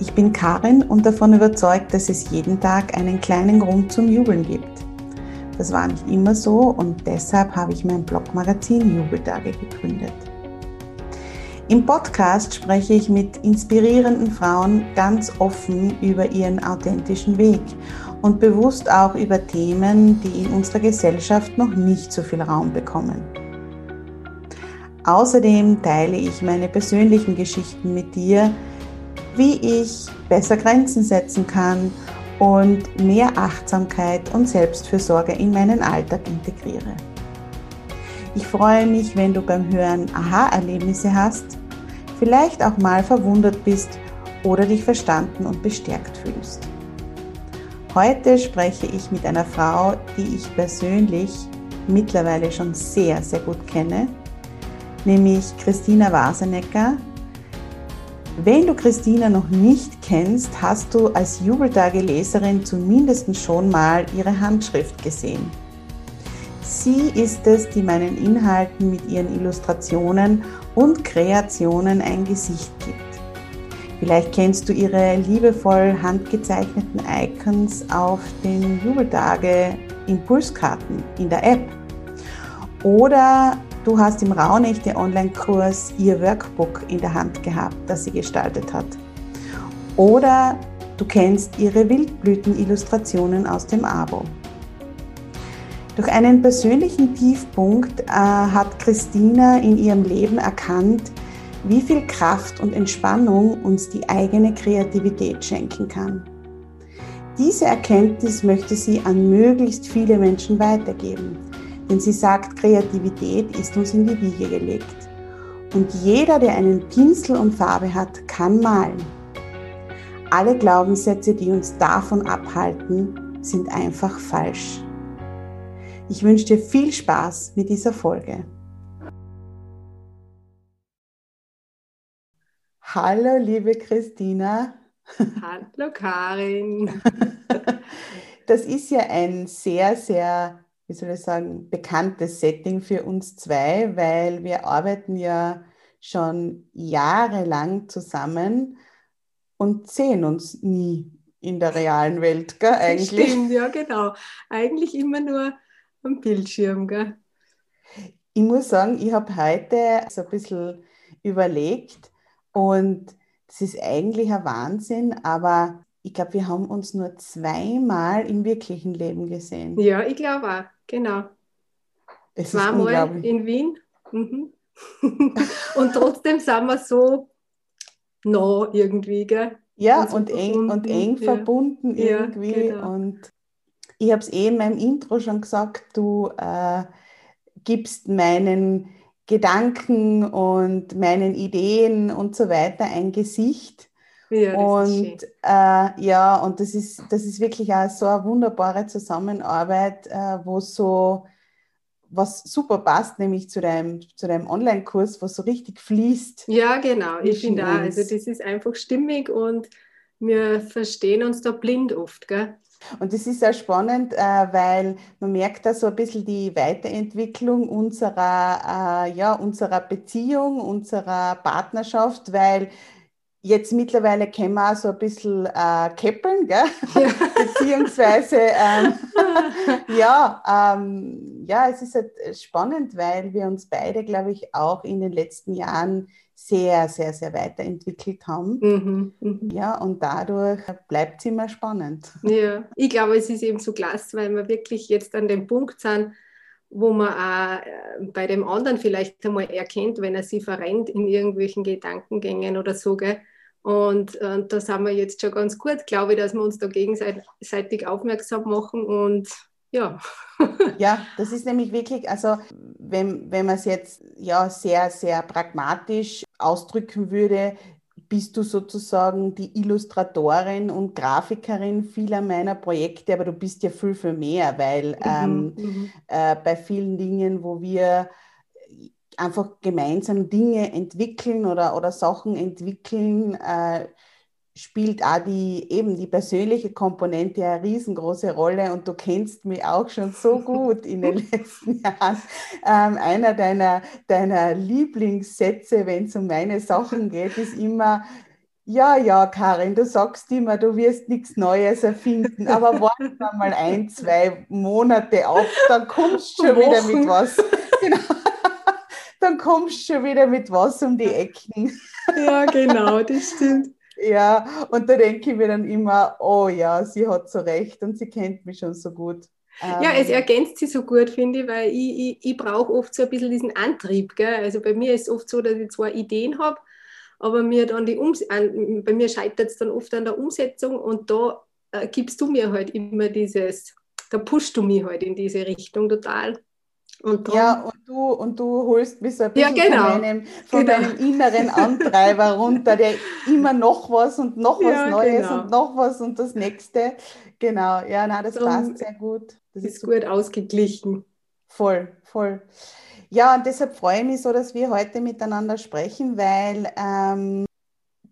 Ich bin Karin und davon überzeugt, dass es jeden Tag einen kleinen Grund zum Jubeln gibt. Das war nicht immer so und deshalb habe ich mein Blogmagazin Jubeltage gegründet. Im Podcast spreche ich mit inspirierenden Frauen ganz offen über ihren authentischen Weg und bewusst auch über Themen, die in unserer Gesellschaft noch nicht so viel Raum bekommen. Außerdem teile ich meine persönlichen Geschichten mit dir, wie ich besser Grenzen setzen kann und mehr Achtsamkeit und Selbstfürsorge in meinen Alltag integriere. Ich freue mich, wenn du beim Hören Aha-Erlebnisse hast, vielleicht auch mal verwundert bist oder dich verstanden und bestärkt fühlst. Heute spreche ich mit einer Frau, die ich persönlich mittlerweile schon sehr, sehr gut kenne, nämlich Christina Wasenecker, wenn du Christina noch nicht kennst, hast du als Jubeltage-Leserin zumindest schon mal ihre Handschrift gesehen. Sie ist es, die meinen Inhalten mit ihren Illustrationen und Kreationen ein Gesicht gibt. Vielleicht kennst du ihre liebevoll handgezeichneten Icons auf den Jubeltage Impulskarten in der App. Oder Du hast im Rauhnächte Online-Kurs ihr Workbook in der Hand gehabt, das sie gestaltet hat. Oder du kennst ihre Wildblüten-Illustrationen aus dem Abo. Durch einen persönlichen Tiefpunkt äh, hat Christina in ihrem Leben erkannt, wie viel Kraft und Entspannung uns die eigene Kreativität schenken kann. Diese Erkenntnis möchte sie an möglichst viele Menschen weitergeben denn sie sagt, Kreativität ist uns in die Wiege gelegt. Und jeder, der einen Pinsel und Farbe hat, kann malen. Alle Glaubenssätze, die uns davon abhalten, sind einfach falsch. Ich wünsche dir viel Spaß mit dieser Folge. Hallo, liebe Christina. Hallo, Karin. Das ist ja ein sehr, sehr wie soll ich sagen, bekanntes Setting für uns zwei, weil wir arbeiten ja schon jahrelang zusammen und sehen uns nie in der realen Welt, gell, eigentlich. Stimmt, ja, genau. Eigentlich immer nur am Bildschirm, gell? Ich muss sagen, ich habe heute so ein bisschen überlegt und das ist eigentlich ein Wahnsinn, aber ich glaube, wir haben uns nur zweimal im wirklichen Leben gesehen. Ja, ich glaube auch. Genau. Es Zweimal in Wien. Mhm. und trotzdem sind wir so nah irgendwie, gell? Ja, und, und eng, und eng ja. verbunden irgendwie. Ja, genau. Und ich habe es eh in meinem Intro schon gesagt, du äh, gibst meinen Gedanken und meinen Ideen und so weiter ein Gesicht. Ja, und äh, ja, und das ist, das ist wirklich auch so eine wunderbare Zusammenarbeit, äh, wo so was super passt, nämlich zu deinem, zu deinem Online-Kurs, was so richtig fließt. Ja, genau. Ich finde auch, also das ist einfach stimmig und wir verstehen uns da blind oft, gell? Und das ist sehr spannend, äh, weil man merkt da so ein bisschen die Weiterentwicklung unserer, äh, ja, unserer Beziehung, unserer Partnerschaft, weil jetzt mittlerweile können wir auch so ein bisschen äh, keppeln, gell? Ja. beziehungsweise ähm, ja, ähm, ja, es ist halt spannend, weil wir uns beide, glaube ich, auch in den letzten Jahren sehr, sehr, sehr weiterentwickelt haben. Mhm, mh. Ja, und dadurch bleibt es immer spannend. Ja, ich glaube, es ist eben so klasse, weil wir wirklich jetzt an dem Punkt sind, wo man auch äh, bei dem anderen vielleicht einmal erkennt, wenn er sich verrennt in irgendwelchen Gedankengängen oder so. Gell? Und, äh, da sind wir jetzt schon ganz gut, glaube ich, dass wir uns da gegenseitig aufmerksam machen und ja. ja, das ist nämlich wirklich, also wenn, wenn man es jetzt ja sehr, sehr pragmatisch ausdrücken würde, bist du sozusagen die Illustratorin und Grafikerin vieler meiner Projekte, aber du bist ja viel, viel mehr, weil mhm, ähm, mhm. äh, bei vielen Dingen, wo wir einfach gemeinsam Dinge entwickeln oder, oder Sachen entwickeln, äh, spielt auch die eben die persönliche Komponente eine riesengroße Rolle und du kennst mich auch schon so gut in den letzten Jahren. Ähm, einer deiner, deiner Lieblingssätze, wenn es um meine Sachen geht, ist immer, ja, ja, Karin, du sagst immer, du wirst nichts Neues erfinden, aber warte mal ein, zwei Monate ab, dann kommst du schon wieder mit was. Genau. Dann kommst du schon wieder mit was um die Ecken. Ja, genau, das stimmt. Ja, und da denke ich mir dann immer, oh ja, sie hat so recht und sie kennt mich schon so gut. Ja, es ähm, ergänzt sie so gut, finde ich, weil ich, ich, ich brauche oft so ein bisschen diesen Antrieb. Gell? Also bei mir ist es oft so, dass ich zwar Ideen habe, aber mir dann die Ums an, bei mir scheitert es dann oft an der Umsetzung und da äh, gibst du mir halt immer dieses, da pushst du mich halt in diese Richtung total. Und ja, und du, und du holst mich so ein bisschen ja, genau. von, meinem, von genau. meinem inneren Antreiber runter, der immer noch was und noch was ja, Neues genau. und noch was und das nächste. Genau, ja, na, das Darum passt sehr gut. Das ist, ist gut ausgeglichen. Voll, voll. Ja, und deshalb freue ich mich so, dass wir heute miteinander sprechen, weil ähm,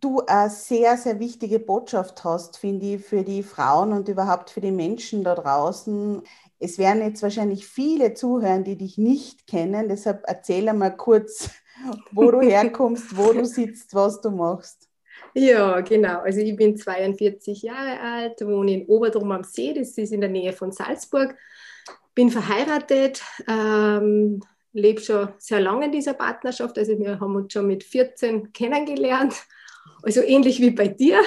du eine sehr, sehr wichtige Botschaft hast, finde ich, für die Frauen und überhaupt für die Menschen da draußen es werden jetzt wahrscheinlich viele zuhören, die dich nicht kennen. Deshalb erzähl einmal kurz, wo du herkommst, wo du sitzt, was du machst. Ja, genau. Also ich bin 42 Jahre alt, wohne in Oberdrum am See, das ist in der Nähe von Salzburg. Bin verheiratet, ähm, lebe schon sehr lange in dieser Partnerschaft. Also wir haben uns schon mit 14 kennengelernt. Also ähnlich wie bei dir.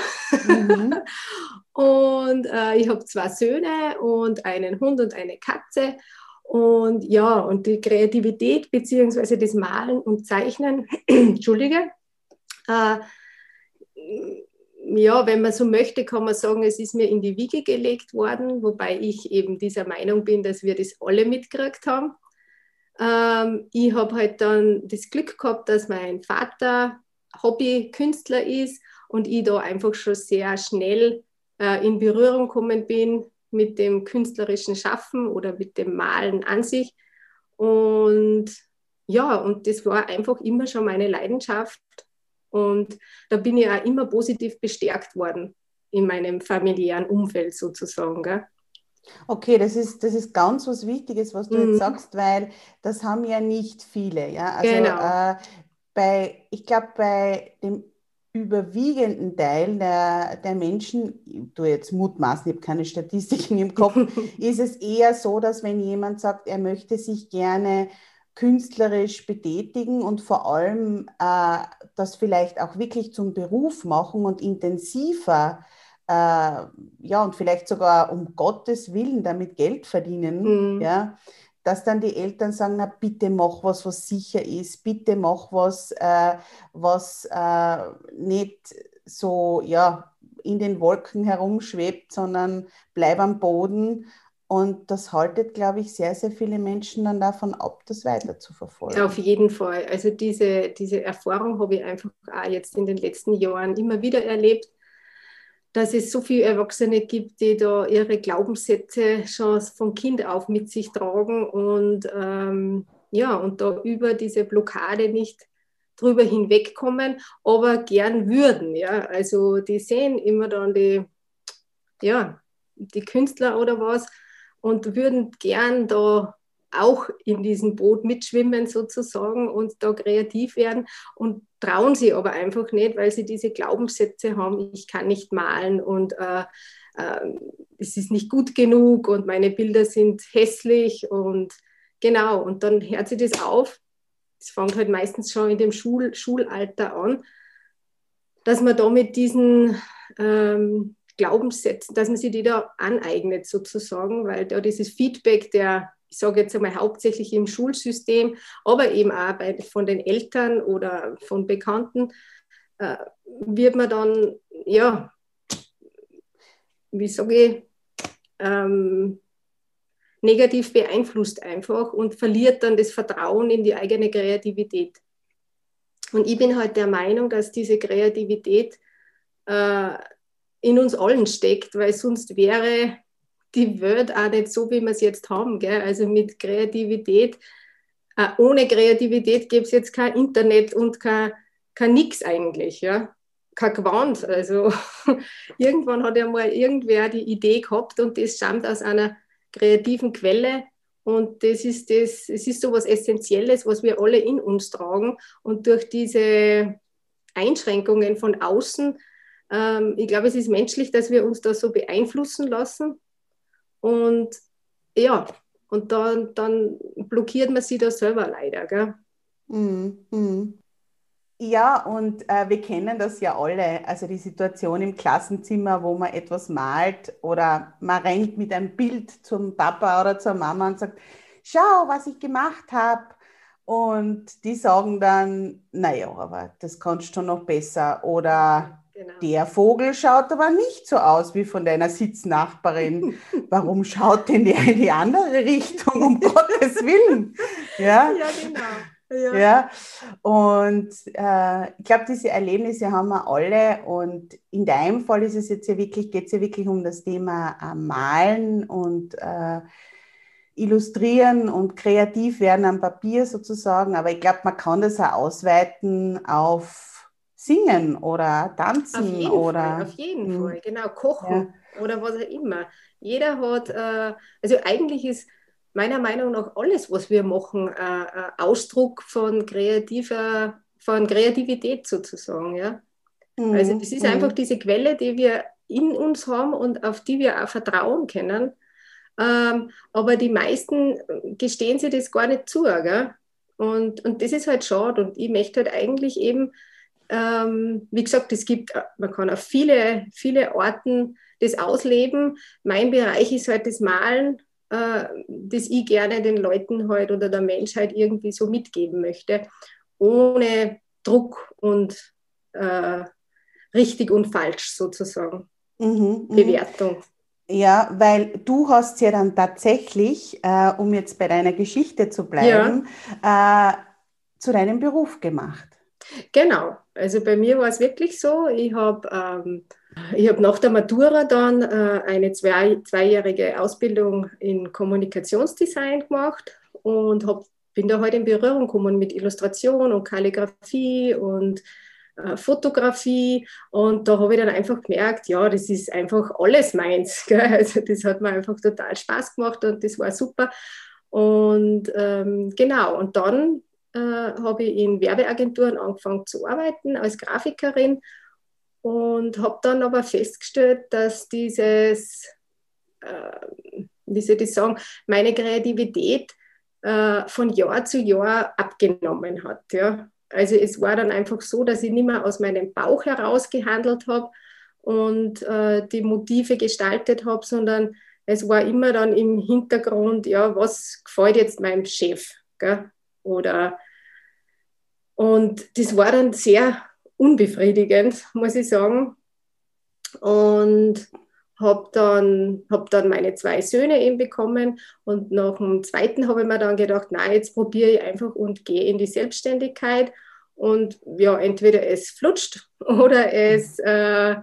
Mhm. Und äh, ich habe zwei Söhne und einen Hund und eine Katze. Und ja, und die Kreativität beziehungsweise das Malen und Zeichnen, Entschuldige, äh, ja, wenn man so möchte, kann man sagen, es ist mir in die Wiege gelegt worden, wobei ich eben dieser Meinung bin, dass wir das alle mitgekriegt haben. Ähm, ich habe halt dann das Glück gehabt, dass mein Vater Hobbykünstler ist und ich da einfach schon sehr schnell äh, in Berührung gekommen bin mit dem künstlerischen Schaffen oder mit dem Malen an sich. Und ja, und das war einfach immer schon meine Leidenschaft. Und da bin ich auch immer positiv bestärkt worden in meinem familiären Umfeld sozusagen. Gell? Okay, das ist, das ist ganz was Wichtiges, was du mhm. jetzt sagst, weil das haben ja nicht viele. Ja? Also, genau. Äh, bei, ich glaube, bei dem überwiegenden Teil der, der Menschen, ich tue jetzt mutmaßen, ich habe keine Statistiken im Kopf, ist es eher so, dass wenn jemand sagt, er möchte sich gerne künstlerisch betätigen und vor allem äh, das vielleicht auch wirklich zum Beruf machen und intensiver, äh, ja, und vielleicht sogar um Gottes Willen damit Geld verdienen, mhm. ja, dass dann die Eltern sagen, na bitte mach was, was sicher ist, bitte mach was, äh, was äh, nicht so ja, in den Wolken herumschwebt, sondern bleib am Boden. Und das haltet, glaube ich, sehr, sehr viele Menschen dann davon ab, das weiter zu verfolgen. Auf jeden Fall. Also diese, diese Erfahrung habe ich einfach auch jetzt in den letzten Jahren immer wieder erlebt dass es so viele Erwachsene gibt, die da ihre Glaubenssätze schon von Kind auf mit sich tragen und ähm, ja, und da über diese Blockade nicht drüber hinwegkommen, aber gern würden. Ja? Also die sehen immer dann die, ja, die Künstler oder was und würden gern da auch in diesem Boot mitschwimmen sozusagen und da kreativ werden und trauen sie aber einfach nicht, weil sie diese Glaubenssätze haben, ich kann nicht malen und äh, äh, es ist nicht gut genug und meine Bilder sind hässlich und genau, und dann hört sie das auf. Es fängt halt meistens schon in dem Schul Schulalter an, dass man da mit diesen ähm, Glaubenssätzen, dass man sich die da aneignet sozusagen, weil da dieses Feedback der ich sage jetzt einmal hauptsächlich im Schulsystem, aber eben auch bei, von den Eltern oder von Bekannten, äh, wird man dann, ja, wie sage ich, ähm, negativ beeinflusst einfach und verliert dann das Vertrauen in die eigene Kreativität. Und ich bin halt der Meinung, dass diese Kreativität äh, in uns allen steckt, weil sonst wäre die Welt auch nicht so, wie wir es jetzt haben. Gell? Also mit Kreativität, äh, ohne Kreativität gäbe es jetzt kein Internet und kein, kein Nix eigentlich. Ja? Kein Gewand. Also irgendwann hat ja mal irgendwer die Idee gehabt und das stammt aus einer kreativen Quelle. Und das ist, das, es ist so etwas Essentielles, was wir alle in uns tragen. Und durch diese Einschränkungen von außen, ähm, ich glaube, es ist menschlich, dass wir uns da so beeinflussen lassen. Und ja, und dann, dann blockiert man sich da selber leider. Gell? Mm, mm. Ja, und äh, wir kennen das ja alle, also die Situation im Klassenzimmer, wo man etwas malt oder man rennt mit einem Bild zum Papa oder zur Mama und sagt, schau, was ich gemacht habe. Und die sagen dann, naja, aber das kannst du noch besser. Oder Genau. Der Vogel schaut aber nicht so aus wie von deiner Sitznachbarin. Warum schaut denn der in die andere Richtung, um Gottes Willen? Ja, ja genau. Ja. ja. Und äh, ich glaube, diese Erlebnisse haben wir alle. Und in deinem Fall ist es jetzt ja wirklich, geht es ja wirklich um das Thema äh, Malen und äh, Illustrieren und kreativ werden am Papier sozusagen. Aber ich glaube, man kann das auch ausweiten auf singen oder tanzen auf jeden oder Fall, auf jeden mh. Fall, genau, kochen ja. oder was auch immer. Jeder hat, äh, also eigentlich ist meiner Meinung nach alles, was wir machen, äh, äh, Ausdruck von kreativer, von Kreativität sozusagen, ja. Mhm. Also das ist mhm. einfach diese Quelle, die wir in uns haben und auf die wir auch vertrauen können. Ähm, aber die meisten gestehen sich das gar nicht zu. Gell? Und, und das ist halt schade. Und ich möchte halt eigentlich eben ähm, wie gesagt, es gibt, äh, man kann auf viele, viele Orten das ausleben. Mein Bereich ist halt das Malen, äh, das ich gerne den Leuten halt oder der Menschheit irgendwie so mitgeben möchte, ohne Druck und äh, richtig und falsch sozusagen. Mhm, mhm. Bewertung. Ja, weil du hast ja dann tatsächlich, äh, um jetzt bei deiner Geschichte zu bleiben, ja. äh, zu deinem Beruf gemacht. Genau, also bei mir war es wirklich so, ich habe ähm, hab nach der Matura dann äh, eine zwei, zweijährige Ausbildung in Kommunikationsdesign gemacht und hab, bin da heute halt in Berührung gekommen mit Illustration und Kalligrafie und äh, Fotografie und da habe ich dann einfach gemerkt, ja, das ist einfach alles meins. Gell? Also das hat mir einfach total Spaß gemacht und das war super. Und ähm, genau, und dann äh, habe ich in Werbeagenturen angefangen zu arbeiten als Grafikerin und habe dann aber festgestellt, dass dieses, äh, wie soll ich sagen, meine Kreativität äh, von Jahr zu Jahr abgenommen hat. Ja. Also es war dann einfach so, dass ich nicht mehr aus meinem Bauch heraus gehandelt habe und äh, die Motive gestaltet habe, sondern es war immer dann im Hintergrund, ja, was gefällt jetzt meinem Chef? Gell? Oder und das war dann sehr unbefriedigend, muss ich sagen. Und habe dann, hab dann meine zwei Söhne eben bekommen und nach dem zweiten habe ich mir dann gedacht, nein, jetzt probiere ich einfach und gehe in die Selbstständigkeit und ja, entweder es flutscht oder es, äh,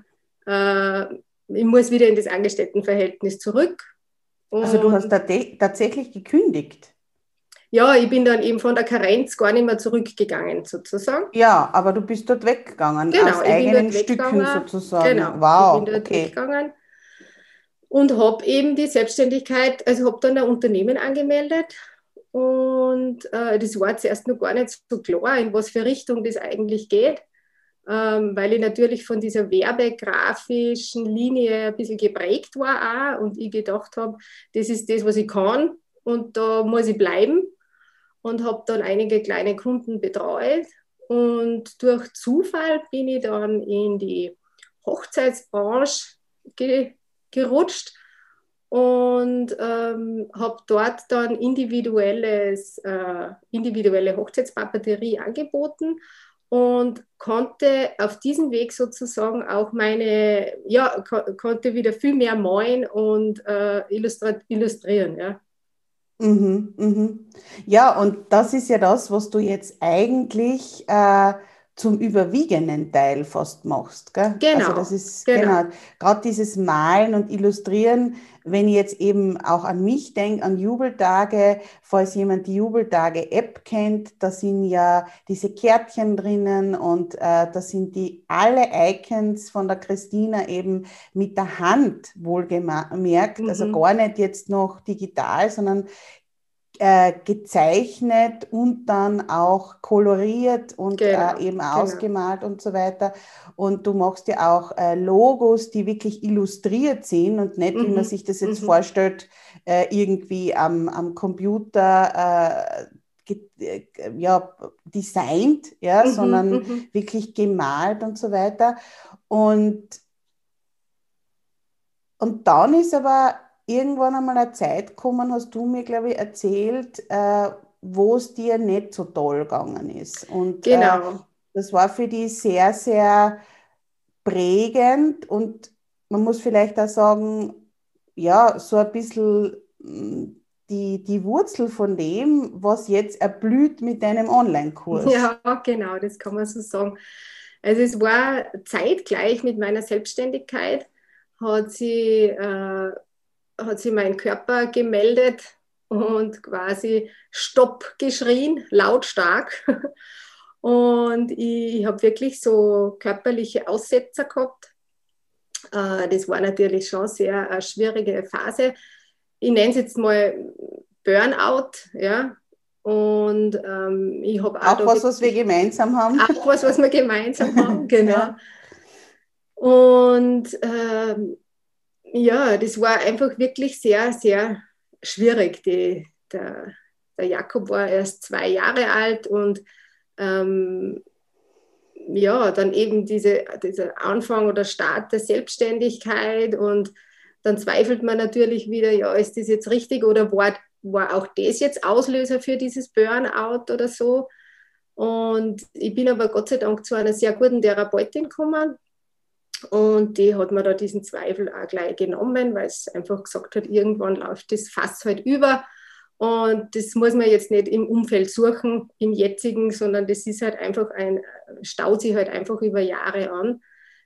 äh, ich muss wieder in das Angestelltenverhältnis zurück. Und also du hast tatsächlich gekündigt? Ja, ich bin dann eben von der Karenz gar nicht mehr zurückgegangen, sozusagen. Ja, aber du bist dort weggegangen, genau, aus eigenen Stücken sozusagen. Genau, wow, ich bin dort okay. weggegangen. und habe eben die Selbstständigkeit, also habe dann ein Unternehmen angemeldet und äh, das war zuerst noch gar nicht so klar, in was für Richtung das eigentlich geht, ähm, weil ich natürlich von dieser werbegrafischen Linie ein bisschen geprägt war auch und ich gedacht habe, das ist das, was ich kann und da muss ich bleiben und habe dann einige kleine Kunden betreut und durch Zufall bin ich dann in die Hochzeitsbranche ge gerutscht und ähm, habe dort dann individuelles, äh, individuelle Hochzeitspapeterie angeboten und konnte auf diesem Weg sozusagen auch meine, ja, ko konnte wieder viel mehr malen und äh, illustrieren. Ja. Mhm, mhm. Ja, und das ist ja das, was du jetzt eigentlich äh, zum überwiegenden Teil fast machst. Gell? Genau. Also das ist genau, genau gerade dieses Malen und Illustrieren, wenn ich jetzt eben auch an mich denke, an Jubeltage, falls jemand die Jubeltage-App kennt, da sind ja diese Kärtchen drinnen und äh, da sind die alle Icons von der Christina eben mit der Hand wohlgemerkt, also mhm. also gar nicht jetzt noch digital, sondern äh, gezeichnet und dann auch koloriert und äh, genau, äh, eben genau. ausgemalt und so weiter. Und du machst ja auch äh, Logos, die wirklich illustriert sind und nicht, mhm. wie man mhm, sich das jetzt mhm. vorstellt, äh, irgendwie am, am Computer ja, designt, ja, mhm, sondern mhm. wirklich gemalt und so weiter. Und, und dann ist aber irgendwann einmal eine Zeit gekommen, hast du mir, glaube ich, erzählt, äh, wo es dir nicht so toll gegangen ist. Und äh, genau. Äh, das war für dich sehr, sehr prägend und man muss vielleicht auch sagen, ja, so ein bisschen hm, die, die Wurzel von dem, was jetzt erblüht mit deinem Online-Kurs. Ja, genau, das kann man so sagen. Also es war zeitgleich mit meiner Selbstständigkeit, hat sie äh, hat sich mein Körper gemeldet und quasi Stopp geschrien, lautstark. Und ich, ich habe wirklich so körperliche Aussetzer gehabt. Äh, das war natürlich schon sehr eine schwierige Phase. Ich nenne es jetzt mal Burnout, ja. Und ähm, ich habe auch. Auch was, was wir gemeinsam haben. Auch was, was wir gemeinsam haben, genau. ja. Und ähm, ja, das war einfach wirklich sehr, sehr schwierig. Die, der, der Jakob war erst zwei Jahre alt und ähm, ja, dann eben diese, dieser Anfang oder Start der Selbstständigkeit und dann zweifelt man natürlich wieder, ja, ist das jetzt richtig oder war, war auch das jetzt Auslöser für dieses Burnout oder so? Und ich bin aber Gott sei Dank zu einer sehr guten Therapeutin gekommen, und die hat mir da diesen Zweifel auch gleich genommen, weil es einfach gesagt hat, irgendwann läuft das Fass halt über. Und das muss man jetzt nicht im Umfeld suchen, im jetzigen, sondern das ist halt einfach ein, staut sich halt einfach über Jahre an,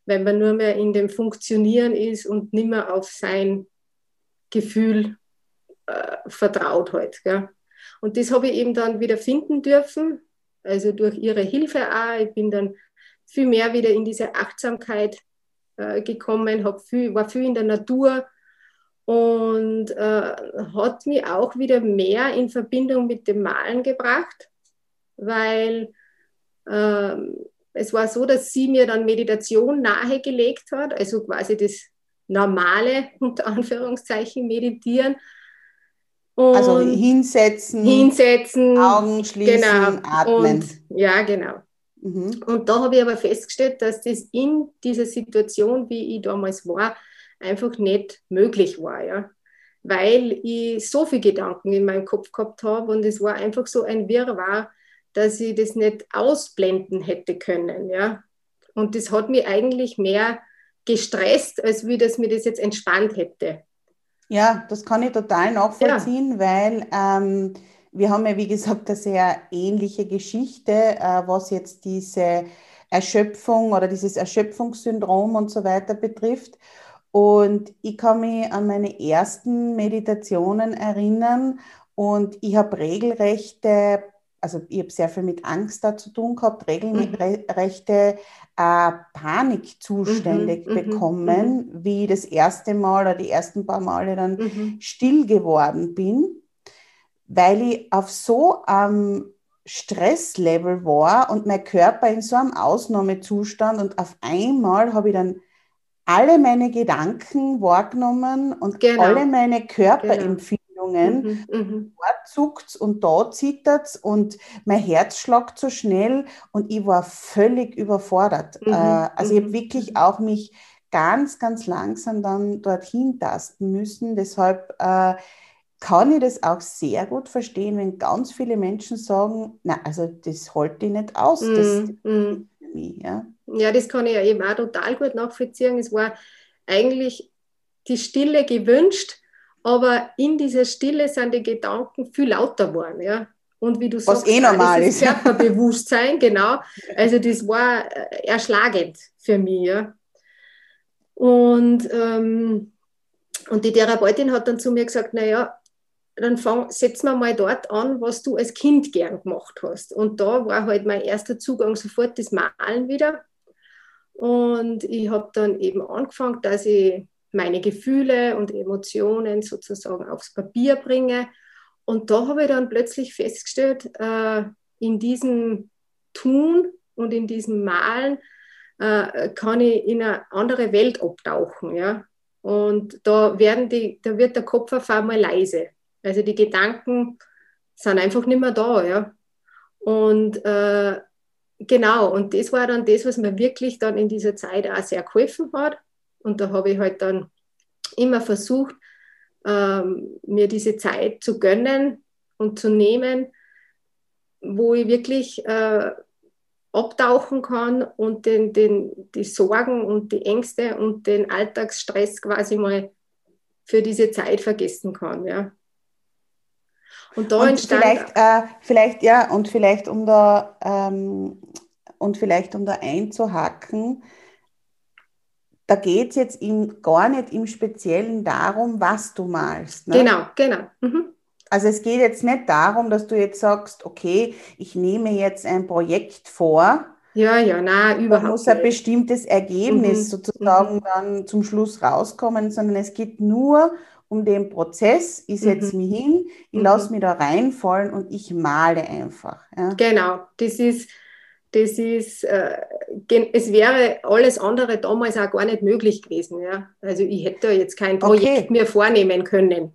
wenn man nur mehr in dem Funktionieren ist und nicht mehr auf sein Gefühl äh, vertraut halt. Gell? Und das habe ich eben dann wieder finden dürfen, also durch ihre Hilfe auch. Ich bin dann viel mehr wieder in diese Achtsamkeit äh, gekommen, viel, war viel in der Natur und äh, hat mich auch wieder mehr in Verbindung mit dem Malen gebracht, weil äh, es war so, dass sie mir dann Meditation nahegelegt hat, also quasi das normale, unter Anführungszeichen, Meditieren. Und also hinsetzen, hinsetzen, Augen schließen, genau. atmen. Und, ja, genau. Mhm. Und da habe ich aber festgestellt, dass das in dieser Situation, wie ich damals war, einfach nicht möglich war. Ja? Weil ich so viele Gedanken in meinem Kopf gehabt habe und es war einfach so ein Wirrwarr, dass ich das nicht ausblenden hätte können. Ja? Und das hat mich eigentlich mehr gestresst, als wie das mir das jetzt entspannt hätte. Ja, das kann ich total nachvollziehen, ja. weil ähm, wir haben ja, wie gesagt, eine sehr ähnliche Geschichte, äh, was jetzt diese Erschöpfung oder dieses Erschöpfungssyndrom und so weiter betrifft. Und ich kann mich an meine ersten Meditationen erinnern und ich habe regelrechte also ich habe sehr viel mit Angst da zu tun gehabt, regelrechte äh, Panikzustände mhm, mhm bekommen, mhm. wie das erste Mal oder die ersten paar Male dann mhm. still geworden bin, weil ich auf so einem Stresslevel war und mein Körper in so einem Ausnahmezustand und auf einmal habe ich dann alle meine Gedanken wahrgenommen und genau. alle meine Körperempfindungen Bewegungen. Mhm, mhm. Dort zuckt und da zittert es und mein Herz schlagt so schnell und ich war völlig überfordert. Mhm, äh, also ich habe mhm, wirklich mhm. auch mich ganz, ganz langsam dann dorthin tasten müssen. Deshalb äh, kann ich das auch sehr gut verstehen, wenn ganz viele Menschen sagen, na, also das halte ich nicht aus. Mm, das, mm. mich, ja. ja, das kann ich ja eben auch total gut nachvollziehen. Es war eigentlich die Stille gewünscht, aber in dieser Stille sind die Gedanken viel lauter geworden. Ja? Und wie du Was sagst, eh normal ist. Körperbewusstsein, genau. Also das war äh, erschlagend für mich. Ja? Und, ähm, und die Therapeutin hat dann zu mir gesagt, naja, dann fang, setzen wir mal dort an, was du als Kind gern gemacht hast. Und da war halt mein erster Zugang sofort das Malen wieder. Und ich habe dann eben angefangen, dass ich meine Gefühle und Emotionen sozusagen aufs Papier bringe. Und da habe ich dann plötzlich festgestellt, äh, in diesem Tun und in diesem Malen äh, kann ich in eine andere Welt abtauchen. Ja? Und da, werden die, da wird der Kopf auf einmal leise. Also die Gedanken sind einfach nicht mehr da. Ja? Und äh, genau, und das war dann das, was mir wirklich dann in dieser Zeit auch sehr geholfen hat. Und da habe ich halt dann immer versucht, ähm, mir diese Zeit zu gönnen und zu nehmen, wo ich wirklich äh, abtauchen kann und den, den, die Sorgen und die Ängste und den Alltagsstress quasi mal für diese Zeit vergessen kann. Ja. Und da und entstand. Vielleicht, äh, vielleicht, ja, und vielleicht um da ähm, und vielleicht um da einzuhacken, da geht es jetzt im, gar nicht im Speziellen darum, was du malst. Ne? Genau, genau. Mhm. Also es geht jetzt nicht darum, dass du jetzt sagst, okay, ich nehme jetzt ein Projekt vor. Ja, ja, nein, überhaupt. Da muss ein bestimmtes Ergebnis mhm. sozusagen mhm. dann zum Schluss rauskommen, sondern es geht nur um den Prozess. Ich setze mhm. mich hin, ich mhm. lasse mich da reinfallen und ich male einfach. Ja. Genau, das ist das ist, äh, es wäre alles andere damals auch gar nicht möglich gewesen. Ja? Also ich hätte jetzt kein Projekt okay. mehr vornehmen können.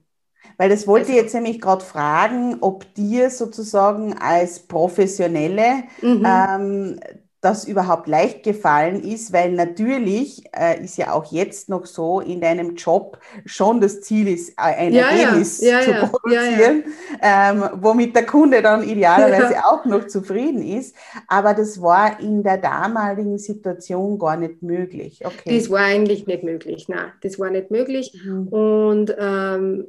Weil das wollte also, ich jetzt nämlich gerade fragen, ob dir sozusagen als Professionelle mhm. ähm, das überhaupt leicht gefallen ist, weil natürlich äh, ist ja auch jetzt noch so in deinem Job schon das Ziel ist, äh, ein ja, Ergebnis ja, ja, zu produzieren, ähm, womit der Kunde dann idealerweise auch noch zufrieden ist. Aber das war in der damaligen Situation gar nicht möglich. Okay. Das war eigentlich nicht möglich, nein, das war nicht möglich. Mhm. Und ähm,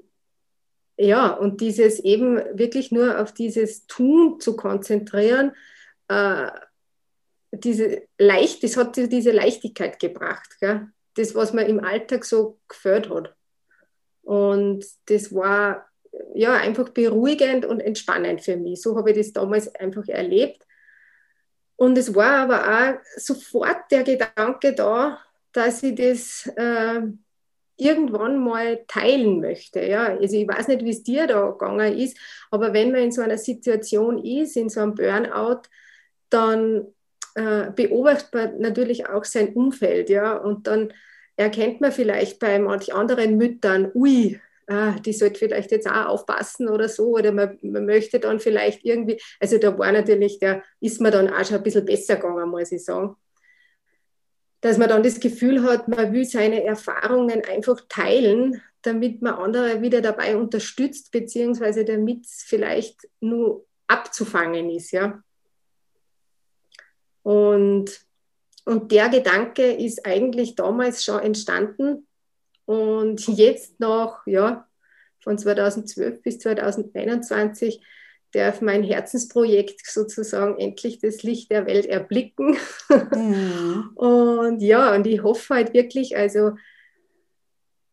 ja, und dieses eben wirklich nur auf dieses Tun zu konzentrieren, äh, diese leicht, das hat diese Leichtigkeit gebracht, gell? das, was mir im Alltag so gefällt hat. Und das war ja einfach beruhigend und entspannend für mich. So habe ich das damals einfach erlebt. Und es war aber auch sofort der Gedanke da, dass ich das äh, irgendwann mal teilen möchte. Ja? Also ich weiß nicht, wie es dir da gegangen ist, aber wenn man in so einer Situation ist, in so einem Burnout, dann äh, beobachtet man natürlich auch sein Umfeld, ja, und dann erkennt man vielleicht bei manch anderen Müttern, ui, ah, die sollte vielleicht jetzt auch aufpassen oder so, oder man, man, möchte dann vielleicht irgendwie, also da war natürlich, da ist man dann auch schon ein bisschen besser gegangen, muss ich sagen. Dass man dann das Gefühl hat, man will seine Erfahrungen einfach teilen, damit man andere wieder dabei unterstützt, beziehungsweise damit es vielleicht nur abzufangen ist, ja. Und, und der Gedanke ist eigentlich damals schon entstanden. Und jetzt noch, ja, von 2012 bis 2021 darf mein Herzensprojekt sozusagen endlich das Licht der Welt erblicken. Mhm. Und ja, und ich hoffe halt wirklich, also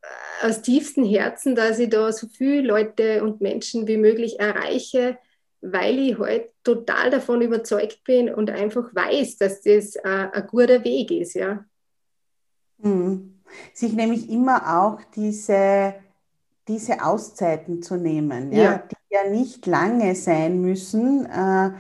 äh, aus tiefstem Herzen, dass ich da so viele Leute und Menschen wie möglich erreiche, weil ich halt total davon überzeugt bin und einfach weiß, dass das äh, ein guter Weg ist, ja. Mhm. Sich nämlich immer auch diese, diese Auszeiten zu nehmen, ja, ja. die ja nicht lange sein müssen. Äh,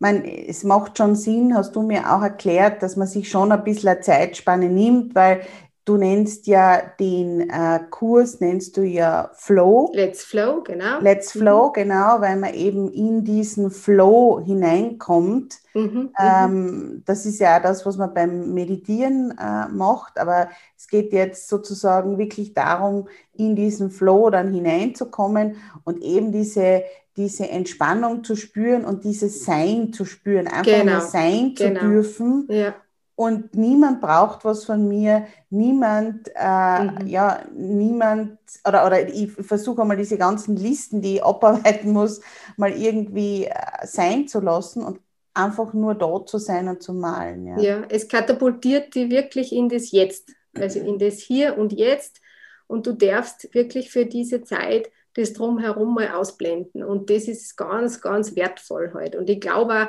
man, es macht schon Sinn, hast du mir auch erklärt, dass man sich schon ein bisschen eine Zeitspanne nimmt, weil Du nennst ja den äh, Kurs, nennst du ja Flow. Let's Flow, genau. Let's. Flow, mhm. genau, weil man eben in diesen Flow hineinkommt. Mhm, mhm, ähm, das ist ja das, was man beim Meditieren äh, macht, aber es geht jetzt sozusagen wirklich darum, in diesen Flow dann hineinzukommen und eben diese, diese Entspannung zu spüren und dieses Sein zu spüren, einfach genau. nur sein genau. zu dürfen. Ja und niemand braucht was von mir, niemand, äh, mhm. ja, niemand, oder, oder ich versuche mal diese ganzen Listen, die ich abarbeiten muss, mal irgendwie äh, sein zu lassen und einfach nur dort zu sein und zu malen. Ja, ja es katapultiert die wirklich in das Jetzt, also in das Hier und Jetzt und du darfst wirklich für diese Zeit das Drumherum mal ausblenden und das ist ganz, ganz wertvoll heute. Und ich glaube auch,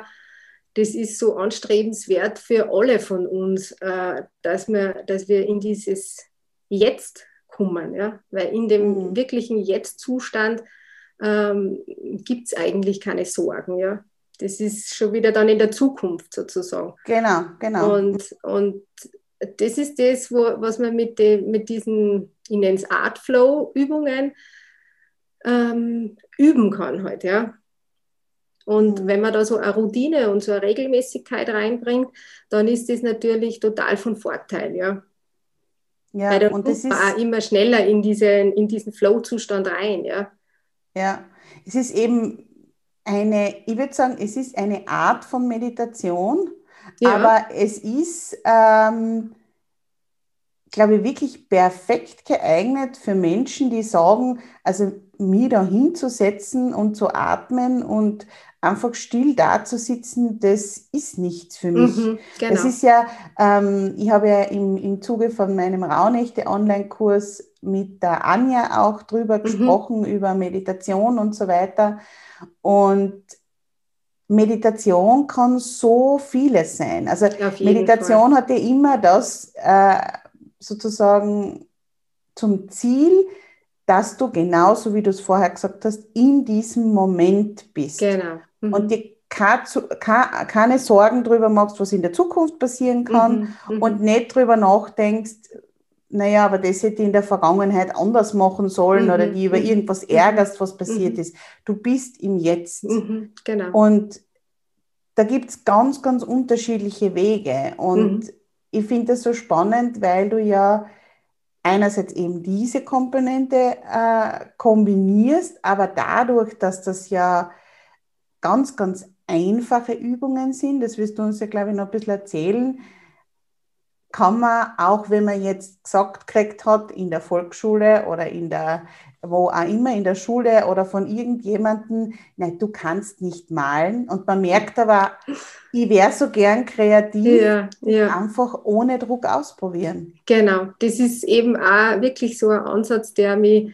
das ist so anstrebenswert für alle von uns, äh, dass, wir, dass wir in dieses Jetzt kommen. Ja? Weil in dem mhm. wirklichen Jetzt-Zustand ähm, gibt es eigentlich keine Sorgen. Ja? Das ist schon wieder dann in der Zukunft sozusagen. Genau, genau. Und, und das ist das, wo, was man mit, de, mit diesen, ich nenne es Art Flow-Übungen ähm, üben kann halt, ja. Und mhm. wenn man da so eine Routine und so eine Regelmäßigkeit reinbringt, dann ist das natürlich total von Vorteil, ja. Ja, Weil der und das ist auch immer schneller in, diese, in diesen Flow-Zustand rein, ja. Ja, es ist eben eine, ich würde sagen, es ist eine Art von Meditation, ja. aber es ist, ähm, glaube ich, wirklich perfekt geeignet für Menschen, die sagen, also mir da hinzusetzen und zu atmen und einfach still da zu sitzen, das ist nichts für mich. Mhm, genau. Das ist ja, ähm, ich habe ja im, im Zuge von meinem Rauhnächte-Online-Kurs mit der Anja auch drüber mhm. gesprochen, über Meditation und so weiter. Und Meditation kann so vieles sein. Also Meditation Fall. hat ja immer das äh, sozusagen zum Ziel, dass du genauso wie du es vorher gesagt hast, in diesem Moment bist. Genau. Mhm. Und dir keine Sorgen darüber machst, was in der Zukunft passieren kann mhm. Mhm. und nicht darüber nachdenkst, naja, aber das hätte ich in der Vergangenheit anders machen sollen mhm. oder die über mhm. irgendwas mhm. ärgerst, was passiert ist. Du bist im Jetzt. Genau. Und da gibt es ganz, ganz unterschiedliche Wege. Und ich finde das so spannend, weil du ja einerseits eben diese Komponente äh, kombinierst, aber dadurch, dass das ja ganz, ganz einfache Übungen sind, das wirst du uns ja, glaube ich, noch ein bisschen erzählen, kann man, auch wenn man jetzt gesagt gekriegt hat, in der Volksschule oder in der, wo auch immer, in der Schule oder von irgendjemandem, nein, du kannst nicht malen. Und man merkt aber, ich wäre so gern kreativ, ja, ja. einfach ohne Druck ausprobieren. Genau, das ist eben auch wirklich so ein Ansatz, der mich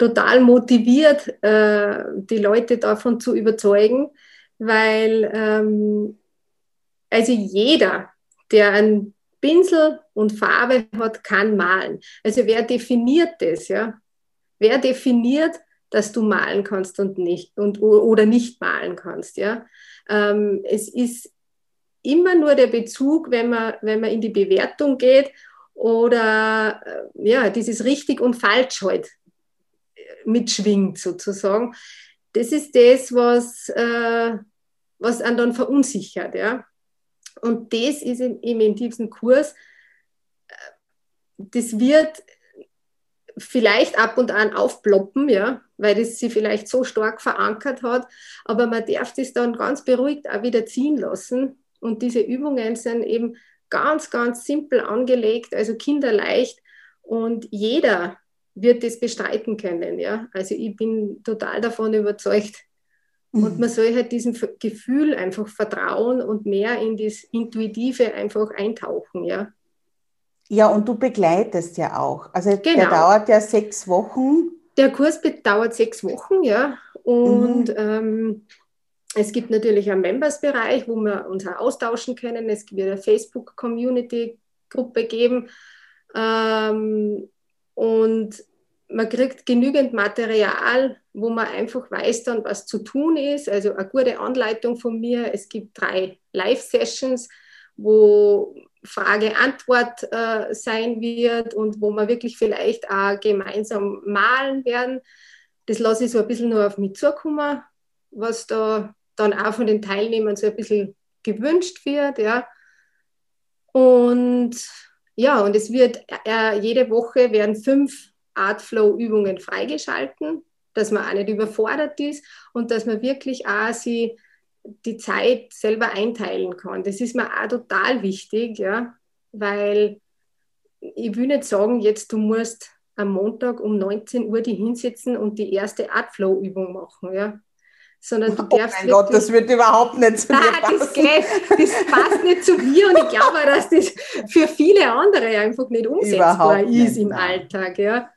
total motiviert, äh, die Leute davon zu überzeugen, weil ähm, also jeder, der ein Pinsel und Farbe hat, kann malen. Also wer definiert das, ja? Wer definiert, dass du malen kannst und nicht und oder nicht malen kannst, ja? Ähm, es ist immer nur der Bezug, wenn man wenn man in die Bewertung geht oder äh, ja dieses richtig und falsch halt mitschwingt sozusagen. Das ist das, was äh, was einen dann verunsichert, ja. Und das ist eben in diesem Kurs, äh, das wird vielleicht ab und an aufploppen, ja, weil das sie vielleicht so stark verankert hat, aber man darf das dann ganz beruhigt auch wieder ziehen lassen. Und diese Übungen sind eben ganz, ganz simpel angelegt, also kinderleicht und jeder wird das bestreiten können, ja. Also ich bin total davon überzeugt, und mhm. man soll halt diesem Gefühl einfach vertrauen und mehr in das Intuitive einfach eintauchen, ja. Ja, und du begleitest ja auch. Also genau. der dauert ja sechs Wochen. Der Kurs dauert sechs Wochen, ja. Und mhm. ähm, es gibt natürlich einen Members-Bereich, wo wir uns auch austauschen können. Es wird eine Facebook-Community-Gruppe geben. Ähm, und man kriegt genügend Material, wo man einfach weiß dann, was zu tun ist. Also eine gute Anleitung von mir. Es gibt drei Live-Sessions, wo Frage-Antwort äh, sein wird und wo wir wirklich vielleicht auch gemeinsam malen werden. Das lasse ich so ein bisschen nur auf mich zukommen, was da dann auch von den Teilnehmern so ein bisschen gewünscht wird. Ja. Und ja, und es wird äh, jede Woche werden fünf Artflow-Übungen freigeschalten, dass man auch nicht überfordert ist und dass man wirklich auch sie die Zeit selber einteilen kann. Das ist mir auch total wichtig, ja, weil ich will nicht sagen, jetzt du musst am Montag um 19 Uhr die hinsetzen und die erste Artflow-Übung machen, ja. Sondern du oh darfst. mein Gott, das wird überhaupt nicht zu mir passen. Das, geht, das passt nicht zu mir und ich glaube, dass das für viele andere einfach nicht umsetzbar überhaupt ist nicht, im nein. Alltag, ja.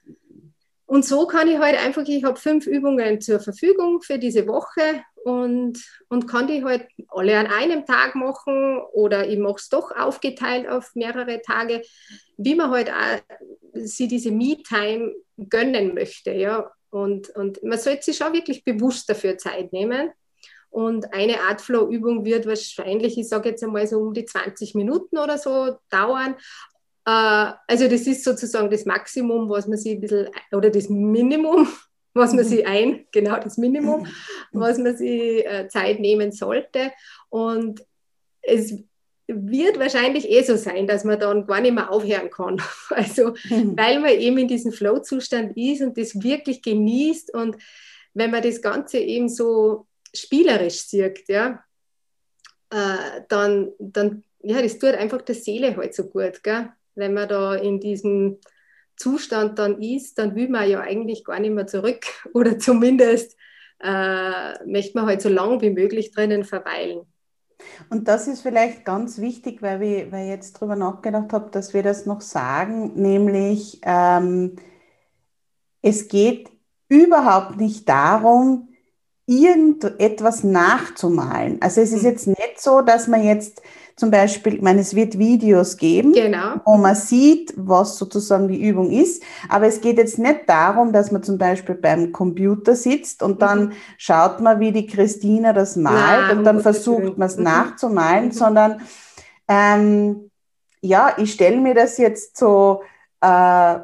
Und so kann ich halt einfach, ich habe fünf Übungen zur Verfügung für diese Woche und, und kann die halt alle an einem Tag machen oder ich mache es doch aufgeteilt auf mehrere Tage, wie man halt auch sie diese Me-Time gönnen möchte. Ja. Und, und man sollte sich schon wirklich bewusst dafür Zeit nehmen. Und eine Art Flow-Übung wird wahrscheinlich, ich sage jetzt einmal so um die 20 Minuten oder so dauern. Äh, also das ist sozusagen das Maximum, was man sich ein bisschen, oder das Minimum, was man mhm. sich ein, genau das Minimum, was man sich äh, Zeit nehmen sollte. Und es wird wahrscheinlich eh so sein, dass man dann gar nicht mehr aufhören kann. Also, mhm. weil man eben in diesem Flow-Zustand ist und das wirklich genießt und wenn man das Ganze eben so spielerisch sieht, ja, äh, dann, dann, ja, das tut einfach der Seele halt so gut, gell? wenn man da in diesem Zustand dann ist, dann will man ja eigentlich gar nicht mehr zurück oder zumindest äh, möchte man halt so lange wie möglich drinnen verweilen. Und das ist vielleicht ganz wichtig, weil, wir, weil ich jetzt darüber nachgedacht habe, dass wir das noch sagen, nämlich ähm, es geht überhaupt nicht darum, irgendetwas nachzumalen. Also es ist hm. jetzt nicht so, dass man jetzt zum Beispiel, ich meine, es wird Videos geben, genau. wo man sieht, was sozusagen die Übung ist. Aber es geht jetzt nicht darum, dass man zum Beispiel beim Computer sitzt und dann mhm. schaut man, wie die Christina das malt Nein, und dann versucht man es mhm. nachzumalen, mhm. sondern ähm, ja, ich stelle mir das jetzt so, äh,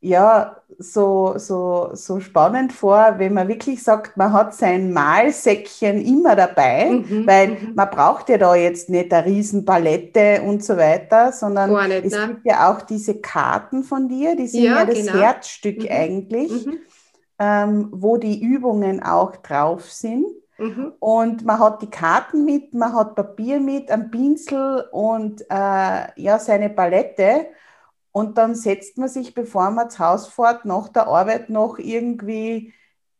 ja, so, so, so spannend vor, wenn man wirklich sagt, man hat sein Malsäckchen immer dabei, mhm, weil mhm. man braucht ja da jetzt nicht eine Riesenpalette und so weiter, sondern nicht, es ne? gibt ja auch diese Karten von dir, die sind ja, ja das genau. Herzstück mhm. eigentlich, mhm. ähm, wo die Übungen auch drauf sind. Mhm. Und man hat die Karten mit, man hat Papier mit, ein Pinsel und äh, ja, seine Palette. Und dann setzt man sich, bevor man ins Haus fährt, nach der Arbeit noch irgendwie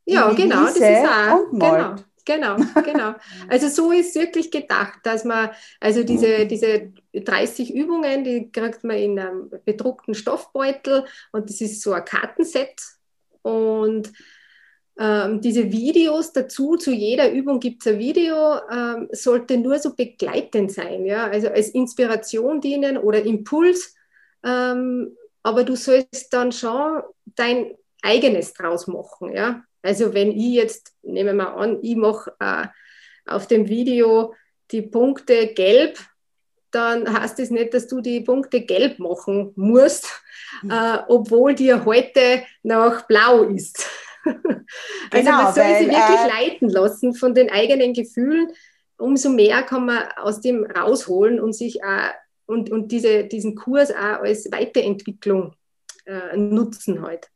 ja, genau, das ist auch, und malt. Genau, genau, genau. Also so ist wirklich gedacht, dass man, also diese, diese 30 Übungen, die kriegt man in einem bedruckten Stoffbeutel und das ist so ein Kartenset. Und ähm, diese Videos dazu, zu jeder Übung gibt es ein Video, ähm, sollte nur so begleitend sein, ja, also als Inspiration dienen oder Impuls ähm, aber du sollst dann schon dein eigenes draus machen. Ja? Also wenn ich jetzt, nehmen wir mal an, ich mache äh, auf dem Video die Punkte gelb, dann heißt das nicht, dass du die Punkte gelb machen musst, mhm. äh, obwohl dir heute noch blau ist. also genau, man soll weil, sich wirklich äh, leiten lassen von den eigenen Gefühlen. Umso mehr kann man aus dem rausholen und sich auch und, und diese, diesen Kurs auch als Weiterentwicklung äh, nutzen halt.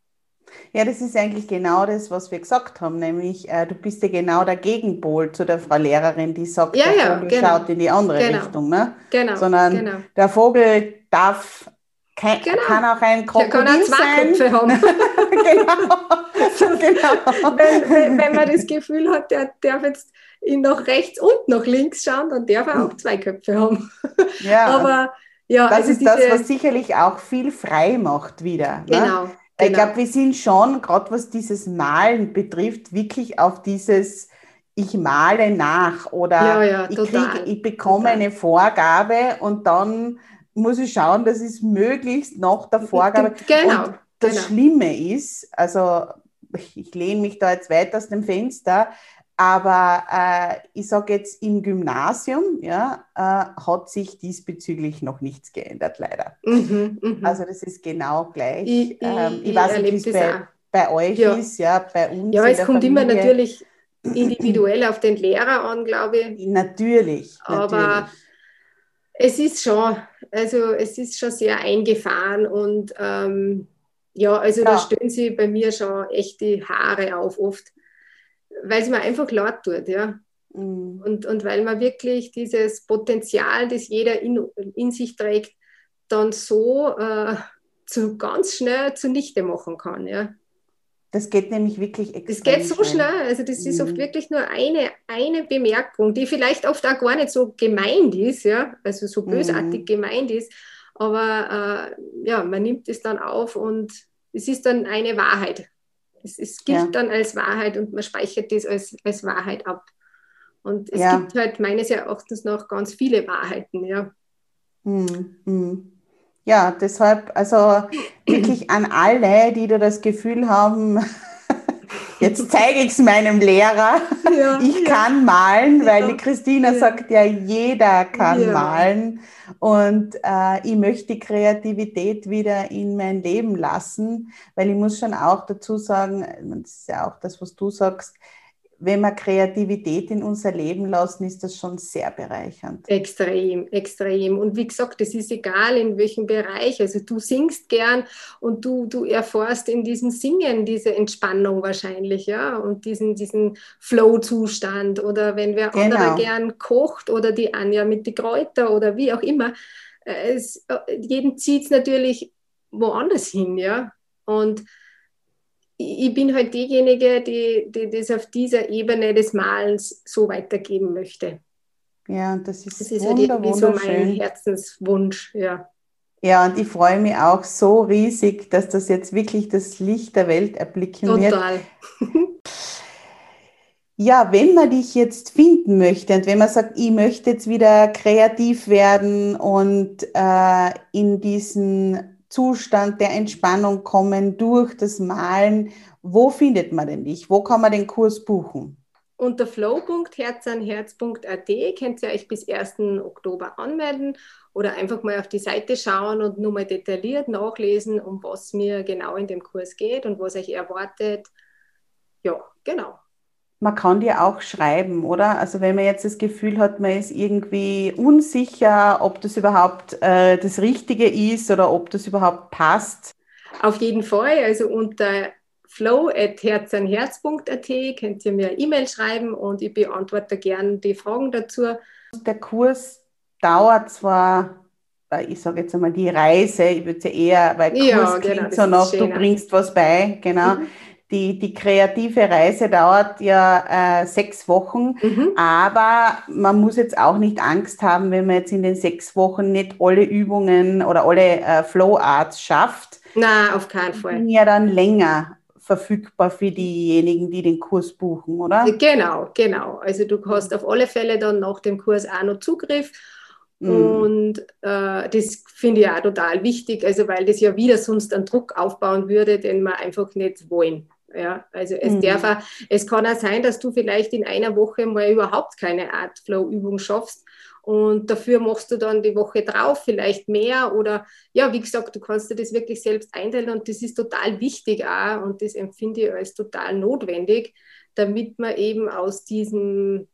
Ja, das ist eigentlich genau das, was wir gesagt haben, nämlich äh, du bist ja genau der Gegenpol zu der Frau Lehrerin, die sagt, ja, der ja, Vogel genau. schaut in die andere genau. Richtung, ne? Genau. Sondern genau. der Vogel darf kein, genau. kann auch ein Krokodil kann auch zwei sein. Köpfe haben. genau. genau. Wenn, wenn, wenn, man das Gefühl hat, der darf jetzt ihn nach rechts und nach links schauen, dann darf er auch zwei Köpfe haben. Ja. Aber ja, das also ist das, was sicherlich auch viel frei macht wieder. Ne? Genau. Ne? Ich genau. glaube, wir sind schon, gerade was dieses Malen betrifft, wirklich auf dieses ich male nach oder Ja, ja, ich, krieg, ich bekomme total. eine Vorgabe und dann muss ich schauen, dass es möglichst nach der Vorgabe. Genau, Und das genau. Schlimme ist, also ich, lehne mich da jetzt weit aus dem Fenster, aber äh, ich sage jetzt im Gymnasium ja, äh, hat sich diesbezüglich noch nichts geändert, leider. Mhm, mhm. Also das ist genau gleich. Ich- ich- ähm, ich ich weiß nicht, wie es bei, bei euch Ja. ist, ja, bei uns. ja, es kommt immer Familie. natürlich individuell auf den Lehrer an, glaube ich. Natürlich, Aber natürlich. Es ist schon, also es ist schon sehr eingefahren und ähm, ja, also da Ja. stellen sie bei mir schon echt die Haare auf oft, weil es mir einfach laut tut, ja. Mm, Und, und weil man wirklich dieses Potenzial, das jeder in, in sich trägt, dann so äh, zu, ganz schnell zunichte machen kann, ja. Das geht nämlich wirklich extrem Das geht so schnell, also das ist Mhm. oft wirklich nur eine, eine Bemerkung, die vielleicht oft auch gar nicht so gemeint ist, ja, also so bösartig Mhm. gemeint ist, aber äh, ja, man nimmt es dann auf und es ist dann eine Wahrheit. Es, es gilt Ja. dann als Wahrheit und man speichert das als, als Wahrheit ab. Und es Ja. gibt halt meines Erachtens noch ganz viele Wahrheiten, ja. Hm, hm. Ja, deshalb, also wirklich an alle, die da das Gefühl haben, jetzt zeige ich es meinem Lehrer, Ja, ich kann malen, weil Ja. die Christina Ja. sagt ja, jeder kann Ja. malen und äh, ich möchte die Kreativität wieder in mein Leben lassen, weil ich muss schon auch dazu sagen, das ist ja auch das, was du sagst, wenn wir Kreativität in unser Leben lassen, ist das schon sehr bereichernd. Extrem, extrem. Und wie gesagt, es ist egal in welchem Bereich. Also du singst gern und du, du erfährst in diesem Singen diese Entspannung wahrscheinlich, ja, und diesen, diesen Flow-Zustand. Oder wenn wer Genau. andere gern kocht oder die Anja mit die Kräuter oder wie auch immer. Äh, Es, äh, jeden zieht es natürlich woanders hin, ja. Und ich bin halt diejenige, die, die das auf dieser Ebene des Malens so weitergeben möchte. Ja, und das ist, Das ist halt irgendwie so mein. Herzenswunsch, ja. Ja, und ich freue mich auch so riesig, dass das jetzt wirklich das Licht der Welt erblicken wird. Total. Ja, wenn man dich jetzt finden möchte und wenn man sagt, ich möchte jetzt wieder kreativ werden und äh, in diesen Zustand der Entspannung kommen durch das Malen, wo findet man denn dich? Wo kann man den Kurs buchen? Unter flow.herzanherz.at könnt ihr euch bis 1. Oktober anmelden oder einfach mal auf die Seite schauen und nur mal detailliert nachlesen, um was mir genau in dem Kurs geht und was euch erwartet. Ja, genau. Man kann dir auch schreiben, oder? Also wenn man jetzt das Gefühl hat, man ist irgendwie unsicher, ob das überhaupt äh, das Richtige ist oder ob das überhaupt passt. Auf jeden Fall, also unter flow.herzanherz.at könnt ihr mir eine E-Mail schreiben und ich beantworte gern die Fragen dazu. Der Kurs dauert zwar, äh, ich sage jetzt einmal die Reise, ich würde ja eher, weil Kurs Ja, klingt genau, das so noch, du bringst was bei, genau. Mhm. Die, die kreative Reise dauert ja äh, sechs Wochen, Mhm. aber man muss jetzt auch nicht Angst haben, wenn man jetzt in den sechs Wochen nicht alle Übungen oder alle äh, Flow-Arts schafft. Na, auf keinen Die Fall. sind ja dann länger verfügbar für diejenigen, die den Kurs buchen, oder? Genau, genau. Also du hast auf alle Fälle dann nach dem Kurs auch noch Zugriff. Mhm. Und äh, das finde ich auch total wichtig, also weil das ja wieder sonst einen Druck aufbauen würde, den wir einfach nicht wollen. Ja, also es Mhm. darf auch, es kann auch sein, dass du vielleicht in einer Woche mal überhaupt keine Art Flow-Übung schaffst und dafür machst du dann die Woche drauf vielleicht mehr oder ja, wie gesagt, du kannst dir das wirklich selbst einteilen und das ist total wichtig auch und das empfinde ich als total notwendig, damit man eben aus diesem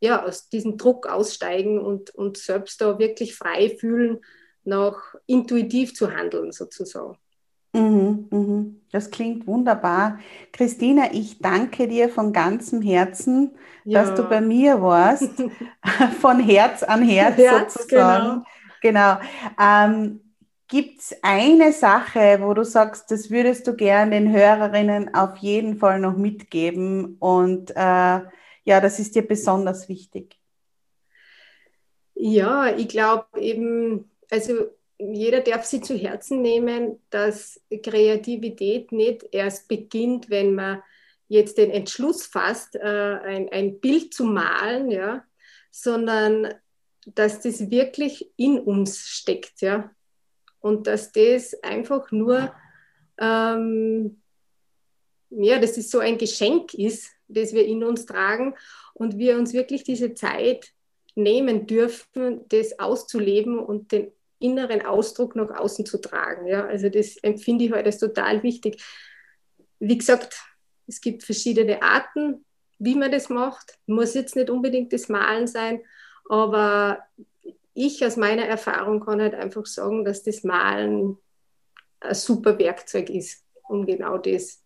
ja, aus diesem Druck aussteigen und, und selbst da wirklich frei fühlen, nach intuitiv zu handeln sozusagen. Mhm, mhm. Das klingt wunderbar. Christina, ich danke dir von ganzem Herzen, dass du bei mir warst, von Herz an Herz, Herz, sozusagen. Genau. Ähm, Gibt es eine Sache, wo du sagst, das würdest du gern den Hörerinnen auf jeden Fall noch mitgeben und äh, ja, das ist dir besonders wichtig? Ja, ich glaube eben, also jeder darf sich zu Herzen nehmen, dass Kreativität nicht erst beginnt, wenn man jetzt den Entschluss fasst, äh, ein, ein Bild zu malen, ja, sondern dass das wirklich in uns steckt, ja. Und dass das einfach nur, ähm, ja, dass es so ein Geschenk ist, das wir in uns tragen und wir uns wirklich diese Zeit nehmen dürfen, das auszuleben und den inneren Ausdruck nach außen zu tragen. Ja, also das empfinde ich heute als total wichtig. Wie gesagt, es gibt verschiedene Arten, wie man das macht. Muss jetzt nicht unbedingt das Malen sein, aber ich aus meiner Erfahrung kann halt einfach sagen, dass das Malen ein super Werkzeug ist, um genau das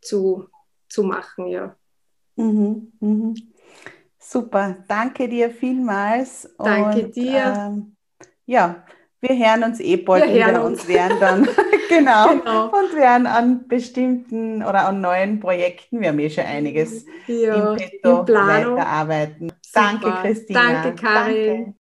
zu, zu machen, ja. Mhm, mhm. Super, danke dir vielmals. Danke und, dir. Ähm, ja, wir hören uns eh bald wir wieder uns. und werden dann genau, genau, und werden an bestimmten oder an neuen Projekten, wir haben eh schon einiges ja, im Petto weiterarbeiten. Super. Danke, Christina. Danke, Karin. Danke.